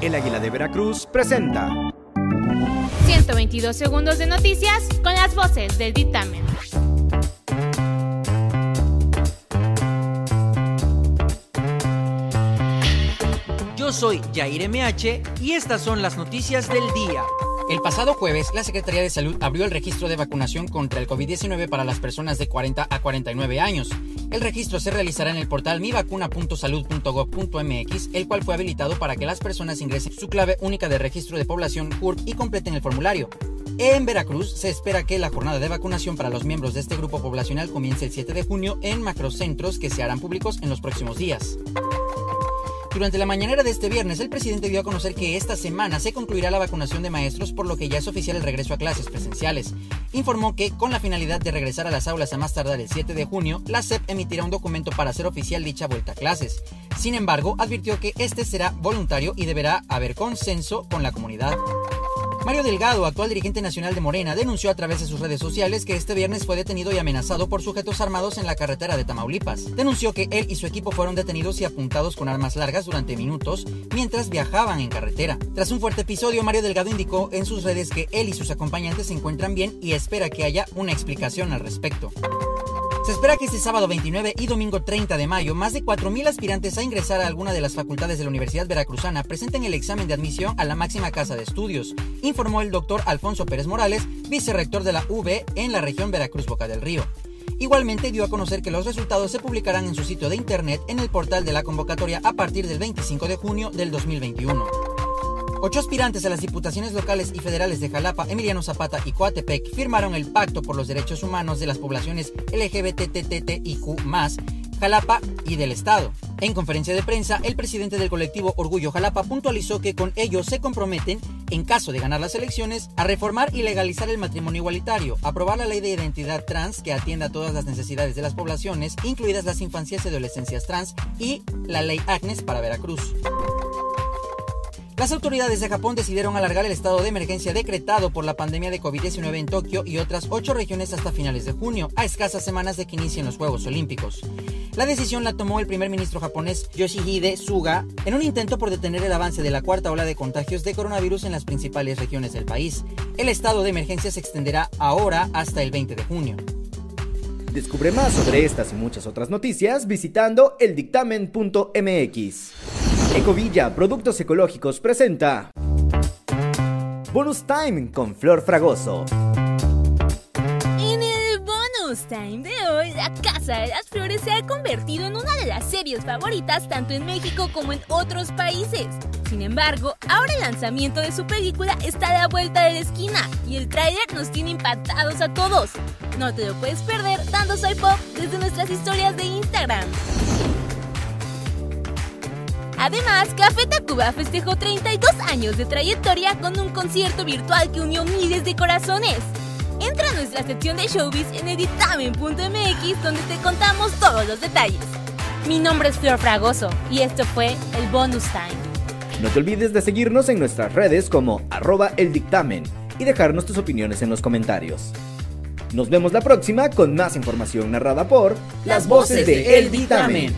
El Águila de Veracruz presenta 122 segundos de noticias con las voces del dictamen. Yo soy Jair MH y estas son las noticias del día. El pasado jueves, la Secretaría de Salud abrió el registro de vacunación contra el COVID-19 para las personas de 40 a 49 años. El registro se realizará en el portal mivacuna.salud.gov.mx, el cual fue habilitado para que las personas ingresen su clave única de registro de población CURP y completen el formulario. En Veracruz se espera que la jornada de vacunación para los miembros de este grupo poblacional comience el 7 de junio en macrocentros que se harán públicos en los próximos días. Durante la mañanera de este viernes, el presidente dio a conocer que esta semana se concluirá la vacunación de maestros, por lo que ya es oficial el regreso a clases presenciales. Informó que, con la finalidad de regresar a las aulas a más tardar el 7 de junio, la SEP emitirá un documento para hacer oficial dicha vuelta a clases. Sin embargo, advirtió que este será voluntario y deberá haber consenso con la comunidad. Mario Delgado, actual dirigente nacional de Morena, denunció a través de sus redes sociales que este viernes fue detenido y amenazado por sujetos armados en la carretera de Tamaulipas. Denunció que él y su equipo fueron detenidos y apuntados con armas largas durante minutos mientras viajaban en carretera. Tras un fuerte episodio, Mario Delgado indicó en sus redes que él y sus acompañantes se encuentran bien y espera que haya una explicación al respecto. Se espera que este sábado 29 y domingo 30 de mayo, más de 4.000 aspirantes a ingresar a alguna de las facultades de la Universidad Veracruzana presenten el examen de admisión a la máxima casa de estudios, informó el doctor Alfonso Pérez Morales, vicerrector de la UB en la región Veracruz Boca del Río. Igualmente dio a conocer que los resultados se publicarán en su sitio de internet en el portal de la convocatoria a partir del 25 de junio del 2021. Ocho aspirantes a las diputaciones locales y federales de Jalapa, Emiliano Zapata y Coatepec firmaron el Pacto por los Derechos Humanos de las poblaciones LGBTTTIQ+, Jalapa y del Estado. En conferencia de prensa, el presidente del colectivo Orgullo Jalapa puntualizó que con ello se comprometen, en caso de ganar las elecciones, a reformar y legalizar el matrimonio igualitario, aprobar la ley de identidad trans que atienda a todas las necesidades de las poblaciones, incluidas las infancias y adolescencias trans, y la ley Agnes para Veracruz. Las autoridades de Japón decidieron alargar el estado de emergencia decretado por la pandemia de COVID-19 en Tokio y otras ocho regiones hasta finales de junio, a escasas semanas de que inicien los Juegos Olímpicos. La decisión la tomó el primer ministro japonés Yoshihide Suga en un intento por detener el avance de la cuarta ola de contagios de coronavirus en las principales regiones del país. El estado de emergencia se extenderá ahora hasta el 20 de junio. Descubre más sobre estas y muchas otras noticias visitando eldictamen.mx. Ecovilla Productos Ecológicos presenta Bonus Time con Flor Fragoso. En el bonus time de hoy, La Casa de las Flores se ha convertido en una de las series favoritas tanto en México como en otros países. Sin embargo, ahora el lanzamiento de su película está a la vuelta de la esquina y el tráiler nos tiene impactados a todos. No te lo puedes perder dando soy pop desde nuestras historias de Instagram. Además, Café Tacuba festejó 32 años de trayectoria con un concierto virtual que unió miles de corazones. Entra a nuestra sección de showbiz en editamen.mx donde te contamos todos los detalles. Mi nombre es Flor Fragoso y esto fue el Bonus Time. No te olvides de seguirnos en nuestras redes como arroba el dictamen y dejarnos tus opiniones en los comentarios. Nos vemos la próxima con más información narrada por Las voces de El Dictamen.